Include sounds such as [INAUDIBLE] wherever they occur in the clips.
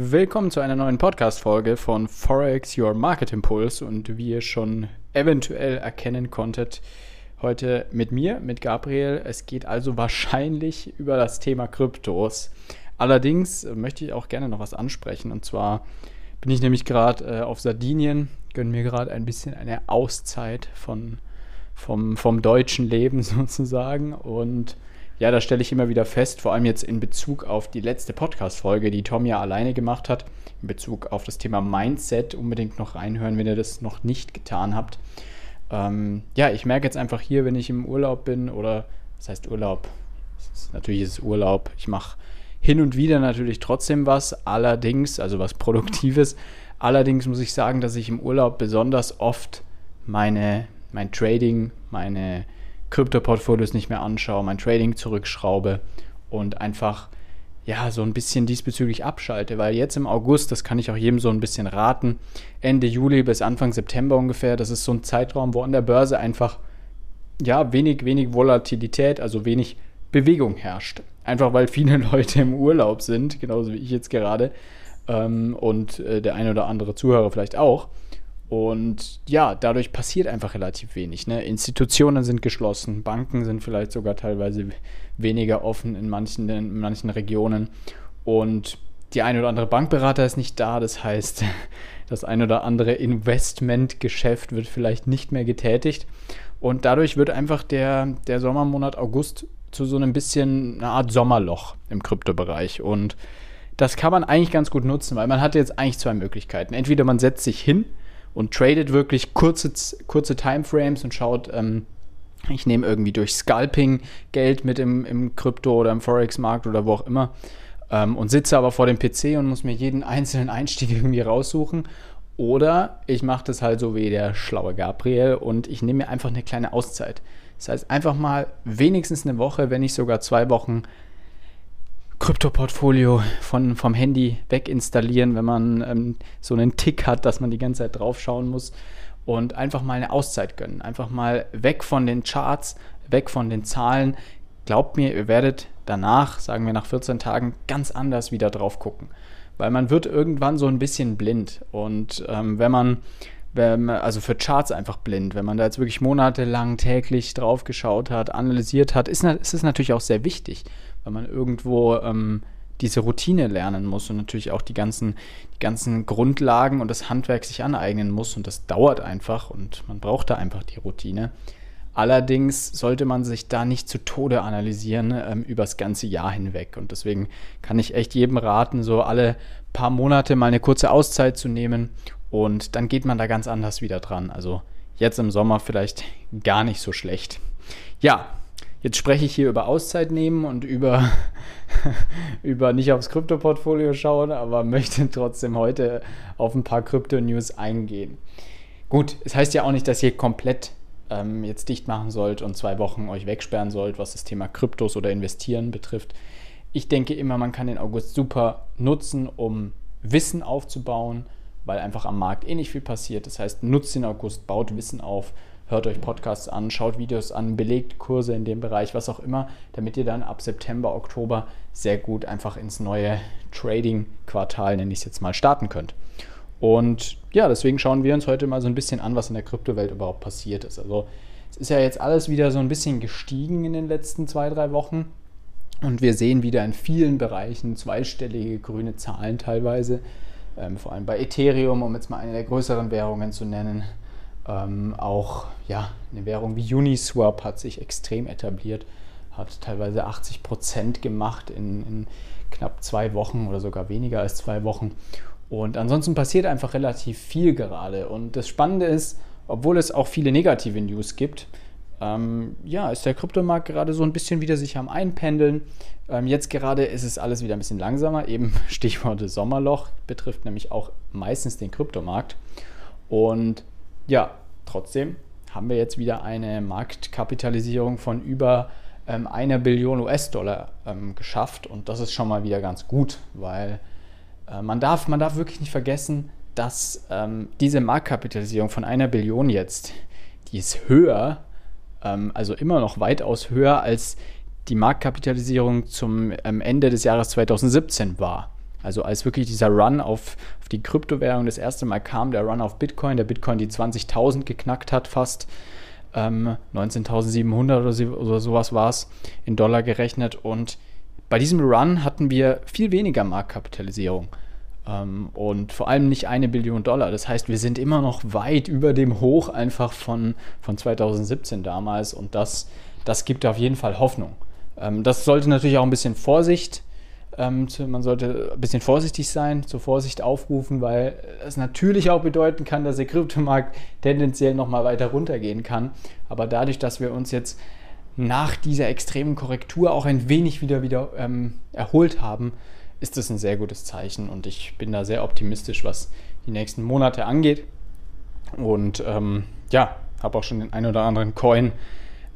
Willkommen zu einer neuen Podcast-Folge von Forex Your Market Impulse und wie ihr schon eventuell erkennen konntet, heute mit mir, mit Gabriel. Es geht also wahrscheinlich über das Thema Kryptos. Allerdings möchte ich auch gerne noch was ansprechen und zwar bin ich nämlich gerade äh, auf Sardinien, gönne mir gerade ein bisschen eine Auszeit von, vom, vom deutschen Leben [LAUGHS] sozusagen und ja, da stelle ich immer wieder fest, vor allem jetzt in Bezug auf die letzte Podcast-Folge, die Tom ja alleine gemacht hat, in Bezug auf das Thema Mindset, unbedingt noch reinhören, wenn ihr das noch nicht getan habt. Ähm, ja, ich merke jetzt einfach hier, wenn ich im Urlaub bin oder, was heißt Urlaub? Ist, natürlich ist es Urlaub. Ich mache hin und wieder natürlich trotzdem was, allerdings, also was Produktives. Allerdings muss ich sagen, dass ich im Urlaub besonders oft meine, mein Trading, meine Krypto-Portfolios nicht mehr anschaue, mein Trading zurückschraube und einfach ja so ein bisschen diesbezüglich abschalte, weil jetzt im August, das kann ich auch jedem so ein bisschen raten, Ende Juli bis Anfang September ungefähr, das ist so ein Zeitraum, wo an der Börse einfach ja wenig wenig Volatilität, also wenig Bewegung herrscht. Einfach weil viele [LAUGHS] Leute im Urlaub sind, genauso wie ich jetzt gerade ähm, und äh, der eine oder andere Zuhörer vielleicht auch. Und ja, dadurch passiert einfach relativ wenig. Ne? Institutionen sind geschlossen, Banken sind vielleicht sogar teilweise weniger offen in manchen, in manchen Regionen. Und die eine oder andere Bankberater ist nicht da. Das heißt, [LAUGHS] das eine oder andere Investmentgeschäft wird vielleicht nicht mehr getätigt. Und dadurch wird einfach der, der Sommermonat August zu so einem bisschen eine Art Sommerloch im Kryptobereich. Und das kann man eigentlich ganz gut nutzen, weil man hat jetzt eigentlich zwei Möglichkeiten. Entweder man setzt sich hin und tradet wirklich kurze, kurze Timeframes und schaut, ähm, ich nehme irgendwie durch Scalping Geld mit im, im Krypto- oder im Forex-Markt oder wo auch immer ähm, und sitze aber vor dem PC und muss mir jeden einzelnen Einstieg [LAUGHS] irgendwie raussuchen. Oder ich mache das halt so wie der schlaue Gabriel und ich nehme mir einfach eine kleine Auszeit. Das heißt, einfach mal wenigstens eine Woche, wenn nicht sogar zwei Wochen Krypto-Portfolio von, vom Handy weg installieren, wenn man ähm, so einen Tick hat, dass man die ganze Zeit drauf schauen muss und einfach mal eine Auszeit gönnen. Einfach mal weg von den Charts, weg von den Zahlen. Glaubt mir, ihr werdet danach, sagen wir nach 14 Tagen, ganz anders wieder drauf gucken. Weil man wird irgendwann so ein bisschen blind. Und ähm, wenn man also für Charts einfach blind. Wenn man da jetzt wirklich monatelang täglich drauf geschaut hat, analysiert hat, ist, ist es natürlich auch sehr wichtig weil man irgendwo ähm, diese Routine lernen muss und natürlich auch die ganzen, die ganzen Grundlagen und das Handwerk sich aneignen muss. Und das dauert einfach und man braucht da einfach die Routine. Allerdings sollte man sich da nicht zu Tode analysieren ähm, übers ganze Jahr hinweg. Und deswegen kann ich echt jedem raten, so alle paar Monate mal eine kurze Auszeit zu nehmen. Und dann geht man da ganz anders wieder dran. Also jetzt im Sommer vielleicht [LAUGHS] gar nicht so schlecht. Ja, Jetzt spreche ich hier über Auszeit nehmen und über, [LAUGHS] über nicht aufs Krypto-Portfolio schauen, aber möchte trotzdem heute auf ein paar Krypto-News eingehen. Gut, es heißt ja auch nicht, dass ihr komplett ähm, jetzt dicht machen sollt und zwei Wochen euch wegsperren sollt, was das Thema Kryptos oder Investieren betrifft. Ich denke immer, man kann den August super nutzen, um Wissen aufzubauen, weil einfach am Markt eh nicht viel passiert. Das heißt, nutzt den August, baut Wissen auf, hört euch Podcasts an, schaut Videos an, belegt Kurse in dem Bereich, was auch immer, damit ihr dann ab September, Oktober sehr gut einfach ins neue Trading-Quartal, nenne ich es jetzt mal, starten könnt. Und ja, deswegen schauen wir uns heute mal so ein bisschen an, was in der Kryptowelt überhaupt passiert ist. Also es ist ja jetzt alles wieder so ein bisschen gestiegen in den letzten zwei, drei Wochen. Und wir sehen wieder in vielen Bereichen zweistellige grüne Zahlen teilweise. Ähm, vor allem bei Ethereum, um jetzt mal eine der größeren Währungen zu nennen. Ähm, auch ja, eine Währung wie Uniswap hat sich extrem etabliert, hat teilweise 80 Prozent gemacht in, in knapp zwei Wochen oder sogar weniger als zwei Wochen. Und ansonsten passiert einfach relativ viel gerade. Und das Spannende ist, obwohl es auch viele negative News gibt, ähm, ja, ist der Kryptomarkt gerade so ein bisschen wieder sich am Einpendeln. Ähm, jetzt gerade ist es alles wieder ein bisschen langsamer. Eben [LAUGHS] Stichwort Sommerloch betrifft nämlich auch meistens den Kryptomarkt. Und ja, trotzdem haben wir jetzt wieder eine Marktkapitalisierung von über ähm, einer Billion US-Dollar ähm, geschafft und das ist schon mal wieder ganz gut, weil äh, man, darf, man darf wirklich nicht vergessen, dass ähm, diese Marktkapitalisierung von einer Billion jetzt, die ist höher, ähm, also immer noch weitaus höher als die Marktkapitalisierung zum ähm, Ende des Jahres 2017 war. Also als wirklich dieser Run auf, auf die Kryptowährung das erste Mal kam, der Run auf Bitcoin, der Bitcoin die 20.000 geknackt hat fast, ähm, 19.700 oder, so, oder sowas war es in Dollar gerechnet. Und bei diesem Run hatten wir viel weniger Marktkapitalisierung und vor allem nicht eine Billion Dollar. Das heißt, wir sind immer noch weit über dem Hoch einfach von, von 2017 damals und das, das gibt auf jeden Fall Hoffnung. Ähm, das sollte natürlich auch ein bisschen Vorsicht ähm, man sollte ein bisschen vorsichtig sein, zur Vorsicht aufrufen, weil es natürlich auch bedeuten kann, dass der Kryptomarkt tendenziell nochmal weiter runtergehen kann. Aber dadurch, dass wir uns jetzt nach dieser extremen Korrektur auch ein wenig wieder, wieder ähm, erholt haben, ist das ein sehr gutes Zeichen und ich bin da sehr optimistisch, was die nächsten Monate angeht. Und ähm, ja, habe auch schon den ein oder anderen Coin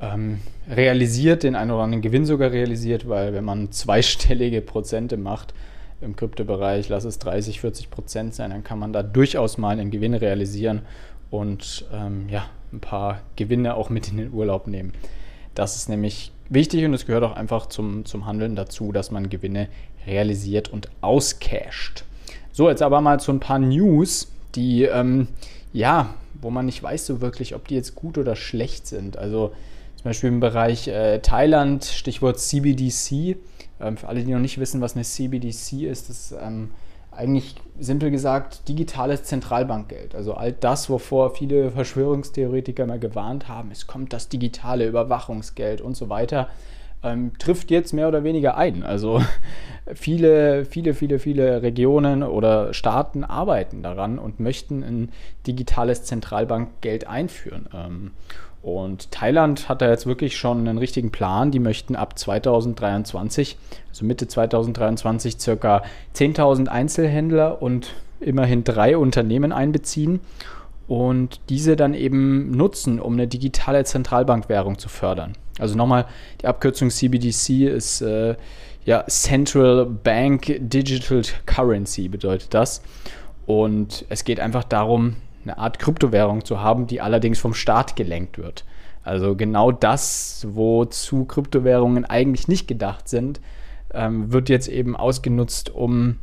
ähm, realisiert, den einen oder anderen Gewinn sogar realisiert, weil wenn man zweistellige Prozente macht im Kryptobereich, lass es 30, 40 Prozent sein, dann kann man da durchaus mal einen Gewinn realisieren und ähm, ja, ein paar Gewinne auch mit in den Urlaub nehmen. Das ist nämlich wichtig und es gehört auch einfach zum, zum Handeln dazu, dass man Gewinne realisiert und auscasht. So, jetzt aber mal zu ein paar News, die, ähm, ja, wo man nicht weiß so wirklich, ob die jetzt gut oder schlecht sind. Also zum Beispiel im Bereich äh, Thailand, Stichwort CBDC. Ähm, für alle, die noch nicht wissen, was eine CBDC ist, das ist ähm, eigentlich simpel gesagt digitales Zentralbankgeld. Also all das, wovor viele Verschwörungstheoretiker mal gewarnt haben, es kommt das digitale Überwachungsgeld und so weiter, ähm, trifft jetzt mehr oder weniger ein. Also [LAUGHS] viele, viele, viele, viele Regionen oder Staaten arbeiten daran und möchten ein digitales Zentralbankgeld einführen. Ähm, und Thailand hat da jetzt wirklich schon einen richtigen Plan. Die möchten ab 2023, also Mitte 2023, circa 10.000 Einzelhändler und immerhin drei Unternehmen einbeziehen und diese dann eben nutzen, um eine digitale Zentralbankwährung zu fördern. Also nochmal, die Abkürzung CBDC ist äh, ja Central Bank Digital Currency bedeutet das. Und es geht einfach darum, eine Art Kryptowährung zu haben, die allerdings vom Staat gelenkt wird. Also genau das, wozu Kryptowährungen eigentlich nicht gedacht sind, ähm, wird jetzt eben ausgenutzt, um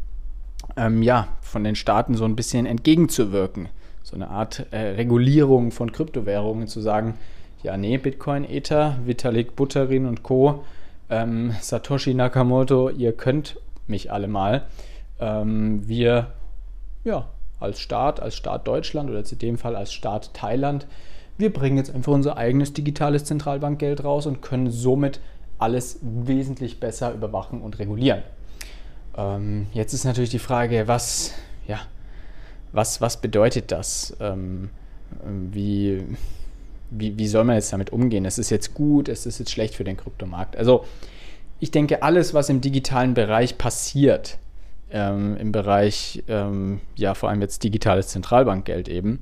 ähm, ja, von den Staaten so ein bisschen entgegenzuwirken. So eine Art äh, Regulierung von Kryptowährungen zu sagen, ja, nee, Bitcoin, Ether, Vitalik Buterin und Co., ähm, Satoshi Nakamoto, ihr könnt mich alle mal. Ähm, wir ja, als Staat, als Staat Deutschland oder in dem Fall als Staat Thailand, wir bringen jetzt einfach unser eigenes digitales Zentralbankgeld raus und können somit alles wesentlich besser überwachen und regulieren. Ähm, jetzt ist natürlich die Frage, was, ja, was, was bedeutet das? Ähm, wie, wie, wie soll man jetzt damit umgehen? Ist es jetzt gut? Ist es jetzt schlecht für den Kryptomarkt? Also ich denke, alles, was im digitalen Bereich passiert, ähm, im Bereich, ähm, ja, vor allem jetzt digitales Zentralbankgeld eben,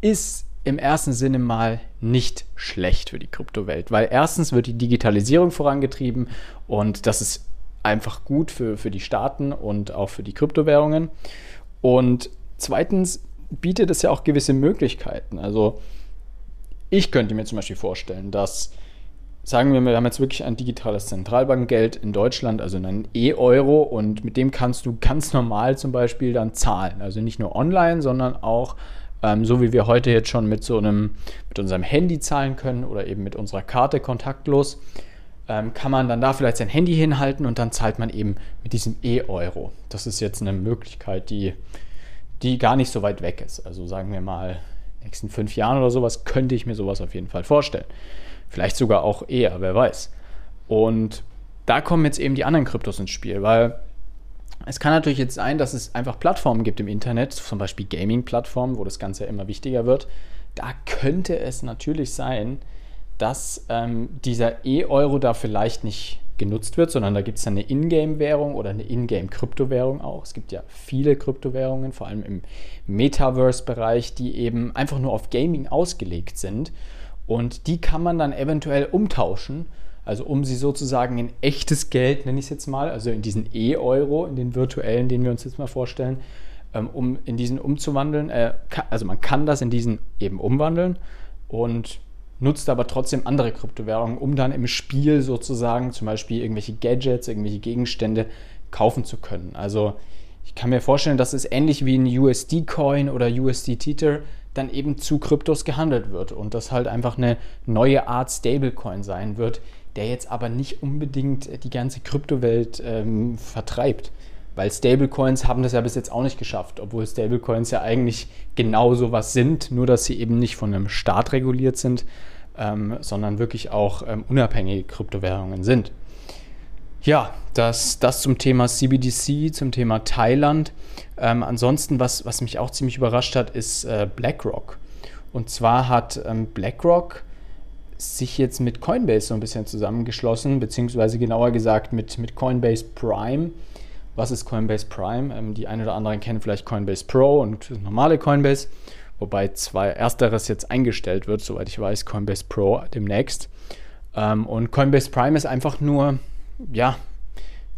ist im ersten Sinne mal nicht schlecht für die Kryptowelt, weil erstens wird die Digitalisierung vorangetrieben und das ist einfach gut für, für die Staaten und auch für die Kryptowährungen. Und zweitens bietet es ja auch gewisse Möglichkeiten. Also ich könnte mir zum Beispiel vorstellen, dass sagen wir mal, wir haben jetzt wirklich ein digitales Zentralbankgeld in Deutschland, also einen E-Euro und mit dem kannst du ganz normal zum Beispiel dann zahlen. Also nicht nur online, sondern auch ähm, so wie wir heute jetzt schon mit so einem, mit unserem Handy zahlen können oder eben mit unserer Karte kontaktlos, ähm, kann man dann da vielleicht sein Handy hinhalten und dann zahlt man eben mit diesem E-Euro. Das ist jetzt eine Möglichkeit, die, die gar nicht so weit weg ist. Also sagen wir mal, in den nächsten fünf Jahren oder sowas könnte ich mir sowas auf jeden Fall vorstellen. Vielleicht sogar auch eher, wer weiß. Und da kommen jetzt eben die anderen Kryptos ins Spiel, weil es kann natürlich jetzt sein, dass es einfach Plattformen gibt im Internet, zum Beispiel Gaming-Plattformen, wo das Ganze immer wichtiger wird. Da könnte es natürlich sein, dass ähm, dieser E-Euro da vielleicht nicht genutzt wird, sondern da gibt es eine Ingame-Währung oder eine Ingame-Kryptowährung auch. Es gibt ja viele Kryptowährungen, vor allem im Metaverse-Bereich, die eben einfach nur auf Gaming ausgelegt sind. Und die kann man dann eventuell umtauschen, also um sie sozusagen in echtes Geld, nenne ich es jetzt mal, also in diesen E-Euro, in den virtuellen, den wir uns jetzt mal vorstellen, ähm, um in diesen umzuwandeln. Äh, also man kann das in diesen eben umwandeln und nutzt aber trotzdem andere Kryptowährungen, um dann im Spiel sozusagen zum Beispiel irgendwelche Gadgets, irgendwelche Gegenstände kaufen zu können. Also ich kann mir vorstellen, dass es ähnlich wie ein USD-Coin oder USD-Tether dann eben zu Kryptos gehandelt wird und das halt einfach eine neue Art Stablecoin sein wird, der jetzt aber nicht unbedingt die ganze Kryptowelt ähm, vertreibt. Weil Stablecoins haben das ja bis jetzt auch nicht geschafft, obwohl Stablecoins ja eigentlich genau was sind, nur dass sie eben nicht von einem Staat reguliert sind, ähm, sondern wirklich auch ähm, unabhängige Kryptowährungen sind. Ja, das, das zum Thema CBDC, zum Thema Thailand. Ähm, ansonsten, was, was mich auch ziemlich überrascht hat, ist äh, BlackRock. Und zwar hat ähm, BlackRock sich jetzt mit Coinbase so ein bisschen zusammengeschlossen, beziehungsweise genauer gesagt mit, mit Coinbase Prime. Was ist Coinbase Prime? Ähm, die einen oder anderen kennen vielleicht Coinbase Pro und normale Coinbase, wobei zwei ersteres jetzt eingestellt wird, soweit ich weiß, Coinbase Pro demnächst. Ähm, und Coinbase Prime ist einfach nur ja,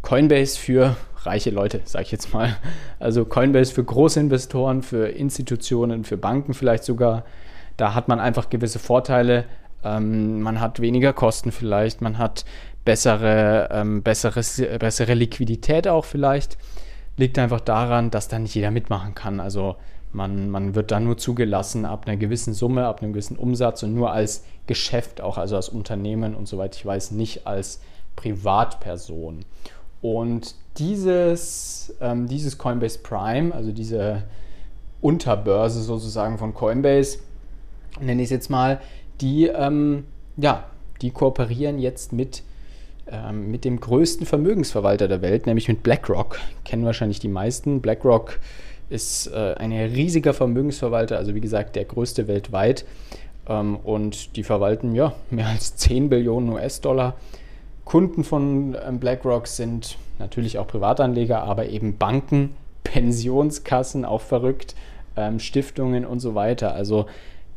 Coinbase für reiche Leute, sage ich jetzt mal. Also Coinbase für Großinvestoren, für Institutionen, für Banken vielleicht sogar. Da hat man einfach gewisse Vorteile. Ähm, man hat weniger Kosten vielleicht, man hat bessere, ähm, bessere, bessere Liquidität auch vielleicht. Liegt einfach daran, dass da nicht jeder mitmachen kann. Also man, man wird da nur zugelassen ab einer gewissen Summe, ab einem gewissen Umsatz und nur als Geschäft, auch also als Unternehmen und soweit ich weiß, nicht als Privatperson. Und dieses, ähm, dieses Coinbase Prime, also diese Unterbörse sozusagen von Coinbase, nenne ich es jetzt mal, die, ähm, ja, die kooperieren jetzt mit, ähm, mit dem größten Vermögensverwalter der Welt, nämlich mit BlackRock. Kennen wahrscheinlich die meisten. BlackRock ist äh, ein riesiger Vermögensverwalter, also wie gesagt der größte weltweit. Ähm, und die verwalten ja mehr als 10 Billionen US-Dollar Kunden von ähm, BlackRock sind natürlich auch Privatanleger, aber eben Banken, [LAUGHS] Pensionskassen, auch verrückt, ähm, Stiftungen und so weiter. Also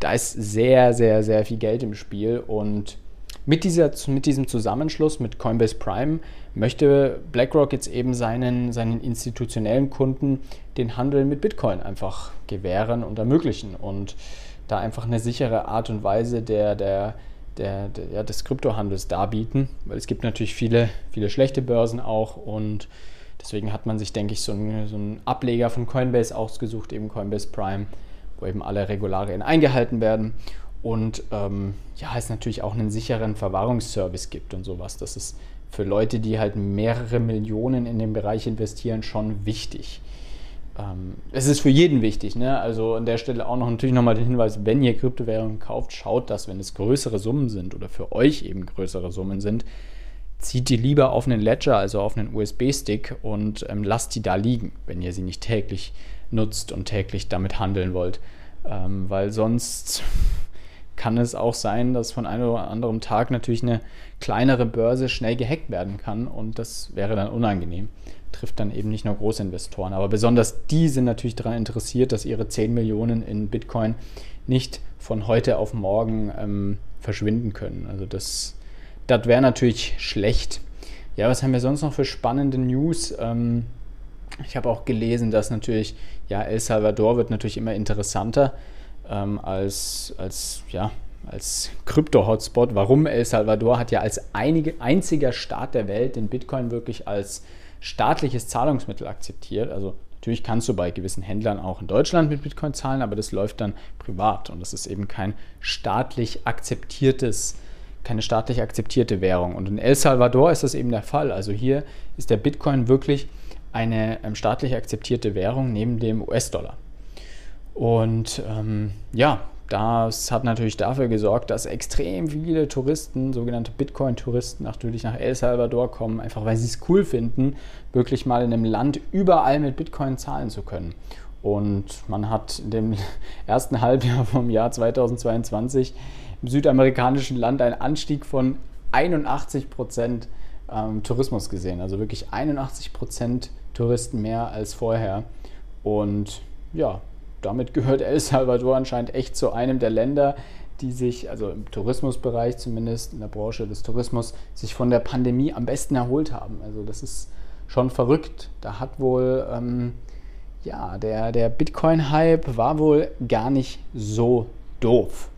da ist sehr, sehr, sehr viel Geld im Spiel und mit, dieser, mit diesem Zusammenschluss mit Coinbase Prime möchte BlackRock jetzt eben seinen, seinen institutionellen Kunden den Handel mit Bitcoin einfach gewähren und ermöglichen und da einfach eine sichere Art und Weise der, der der, der, ja, des Kryptohandels darbieten, weil es gibt natürlich viele, viele schlechte Börsen auch und deswegen hat man sich, denke ich, so einen, so einen Ableger von Coinbase ausgesucht, eben Coinbase Prime, wo eben alle Regularien eingehalten werden und ähm, ja, es natürlich auch einen sicheren Verwahrungsservice gibt und sowas. Das ist für Leute, die halt mehrere Millionen in den Bereich investieren, schon wichtig ähm, es ist für jeden wichtig. Ne? Also an der Stelle auch noch natürlich nochmal den Hinweis, wenn ihr Kryptowährungen kauft, schaut, dass wenn es größere Summen sind oder für euch eben größere Summen sind, zieht die lieber auf einen Ledger, also auf einen USB-Stick und ähm, lasst die da liegen, wenn ihr sie nicht täglich nutzt und täglich damit handeln wollt. Ähm, weil sonst kann es auch sein, dass von einem oder anderen Tag natürlich eine kleinere Börse schnell gehackt werden kann und das wäre dann unangenehm trifft dann eben nicht nur Großinvestoren. Aber besonders die sind natürlich daran interessiert, dass ihre 10 Millionen in Bitcoin nicht von heute auf morgen ähm, verschwinden können. Also das, das wäre natürlich schlecht. Ja, was haben wir sonst noch für spannende News? Ähm, ich habe auch gelesen, dass natürlich, ja, El Salvador wird natürlich immer interessanter ähm, als, als, ja, als Krypto-Hotspot. Warum El Salvador hat ja als einige, einziger Staat der Welt den Bitcoin wirklich als staatliches Zahlungsmittel akzeptiert. Also natürlich kannst du bei gewissen Händlern auch in Deutschland mit Bitcoin zahlen, aber das läuft dann privat und das ist eben kein staatlich akzeptiertes keine staatlich akzeptierte Währung. Und in El Salvador ist das eben der Fall. Also hier ist der Bitcoin wirklich eine ähm, staatlich akzeptierte Währung neben dem US-Dollar. Und ähm, ja, das hat natürlich dafür gesorgt, dass extrem viele Touristen, sogenannte Bitcoin-Touristen, natürlich nach El Salvador kommen, einfach weil sie es cool finden, wirklich mal in einem Land überall mit Bitcoin zahlen zu können. Und man hat in dem [LAUGHS] ersten Halbjahr vom Jahr 2022 im südamerikanischen Land einen Anstieg von 81 Prozent ähm, Tourismus gesehen. Also wirklich 81 Prozent Touristen mehr als vorher. Und ja, damit gehört El Salvador anscheinend echt zu einem der Länder, die sich, also im Tourismusbereich zumindest, in der Branche des Tourismus, sich von der Pandemie am besten erholt haben. Also das ist schon verrückt. Da hat wohl, ähm, ja, der, der Bitcoin-Hype war wohl gar nicht so doof.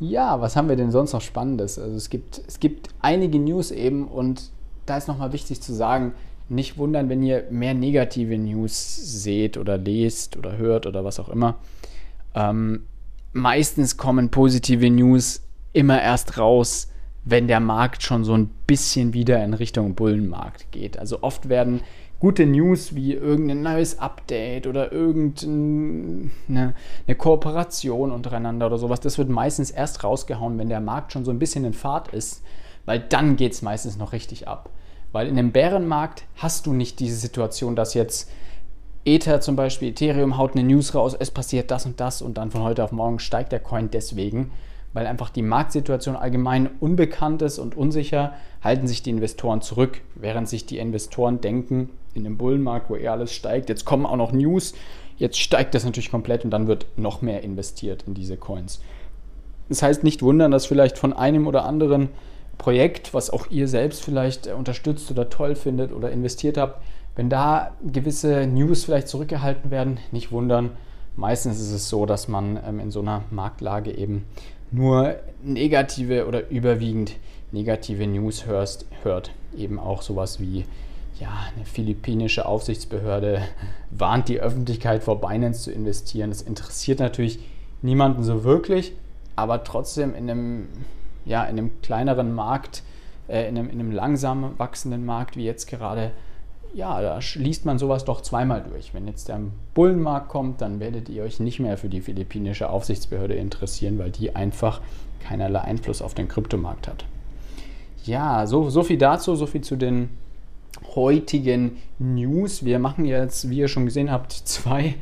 Ja, was haben wir denn sonst noch Spannendes? Also es gibt, es gibt einige News eben und da ist nochmal wichtig zu sagen, nicht wundern, wenn ihr mehr negative News seht oder lest oder hört oder was auch immer. Ähm, meistens kommen positive News immer erst raus, wenn der Markt schon so ein bisschen wieder in Richtung Bullenmarkt geht. Also oft werden gute News wie irgendein neues Update oder irgendeine eine Kooperation untereinander oder sowas, das wird meistens erst rausgehauen, wenn der Markt schon so ein bisschen in Fahrt ist, weil dann geht es meistens noch richtig ab. Weil in einem Bärenmarkt hast du nicht diese Situation, dass jetzt Ether zum Beispiel, Ethereum haut eine News raus, es passiert das und das und dann von heute auf morgen steigt der Coin deswegen, weil einfach die Marktsituation allgemein unbekannt ist und unsicher, halten sich die Investoren zurück, während sich die Investoren denken, in einem Bullenmarkt, wo eh alles steigt, jetzt kommen auch noch News, jetzt steigt das natürlich komplett und dann wird noch mehr investiert in diese Coins. Das heißt nicht wundern, dass vielleicht von einem oder anderen Projekt, was auch ihr selbst vielleicht äh, unterstützt oder toll findet oder investiert habt, wenn da gewisse News vielleicht zurückgehalten werden, nicht wundern. Meistens ist es so, dass man ähm, in so einer Marktlage eben nur negative oder überwiegend negative News hörst, hört. Eben auch sowas wie, ja, eine philippinische Aufsichtsbehörde [LAUGHS] warnt die Öffentlichkeit vor Binance zu investieren. Das interessiert natürlich niemanden so wirklich, aber trotzdem in einem ja, in einem kleineren Markt, äh, in, einem, in einem langsam wachsenden Markt wie jetzt gerade, ja, da liest man sowas doch zweimal durch. Wenn jetzt der Bullenmarkt kommt, dann werdet ihr euch nicht mehr für die philippinische Aufsichtsbehörde interessieren, weil die einfach keinerlei Einfluss auf den Kryptomarkt hat. Ja, so, so viel dazu, so viel zu den heutigen News. Wir machen jetzt, wie ihr schon gesehen habt, zwei,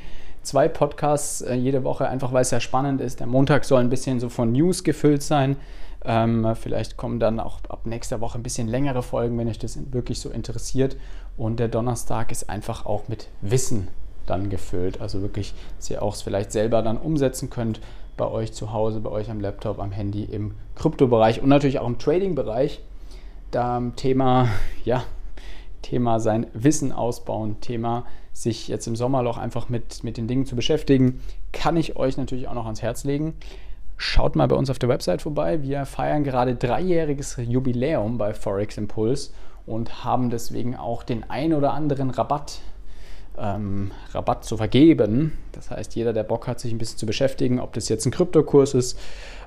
zwei Podcasts äh, jede Woche, einfach weil es ja spannend ist. Der Montag soll ein bisschen so von News gefüllt sein. Ähm, vielleicht kommen dann auch ab nächster Woche ein bisschen längere Folgen, wenn euch das wirklich so interessiert. Und der Donnerstag ist einfach auch mit Wissen dann gefüllt. Also wirklich, dass ihr auch es vielleicht selber dann umsetzen könnt bei euch zu Hause, bei euch am Laptop, am Handy, im Kryptobereich und natürlich auch im Trading-Bereich. Da Thema, [LAUGHS] ja, Thema sein Wissen ausbauen, Thema sich jetzt im Sommerloch einfach mit, mit den Dingen zu beschäftigen, kann ich euch natürlich auch noch ans Herz legen. Schaut mal bei uns auf der Website vorbei. Wir feiern gerade dreijähriges Jubiläum bei Forex Impulse und haben deswegen auch den ein oder anderen Rabatt, ähm, Rabatt zu vergeben. Das heißt, jeder, der Bock hat, sich ein bisschen zu beschäftigen, ob das jetzt ein Kryptokurs ist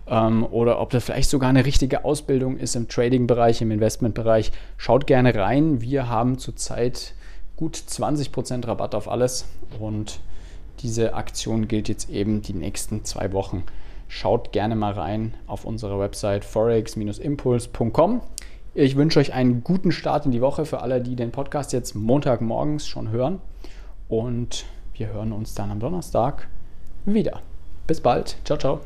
ähm, oder ob das vielleicht sogar eine richtige Ausbildung ist im Trading-Bereich, im Investment-Bereich, schaut gerne rein. Wir haben zurzeit gut 20% Rabatt auf alles und diese Aktion gilt jetzt eben die nächsten zwei Wochen. Schaut gerne mal rein auf unsere Website forex-impuls.com. Ich wünsche euch einen guten Start in die Woche für alle, die den Podcast jetzt Montagmorgens schon hören. Und wir hören uns dann am Donnerstag wieder. Bis bald. Ciao, ciao.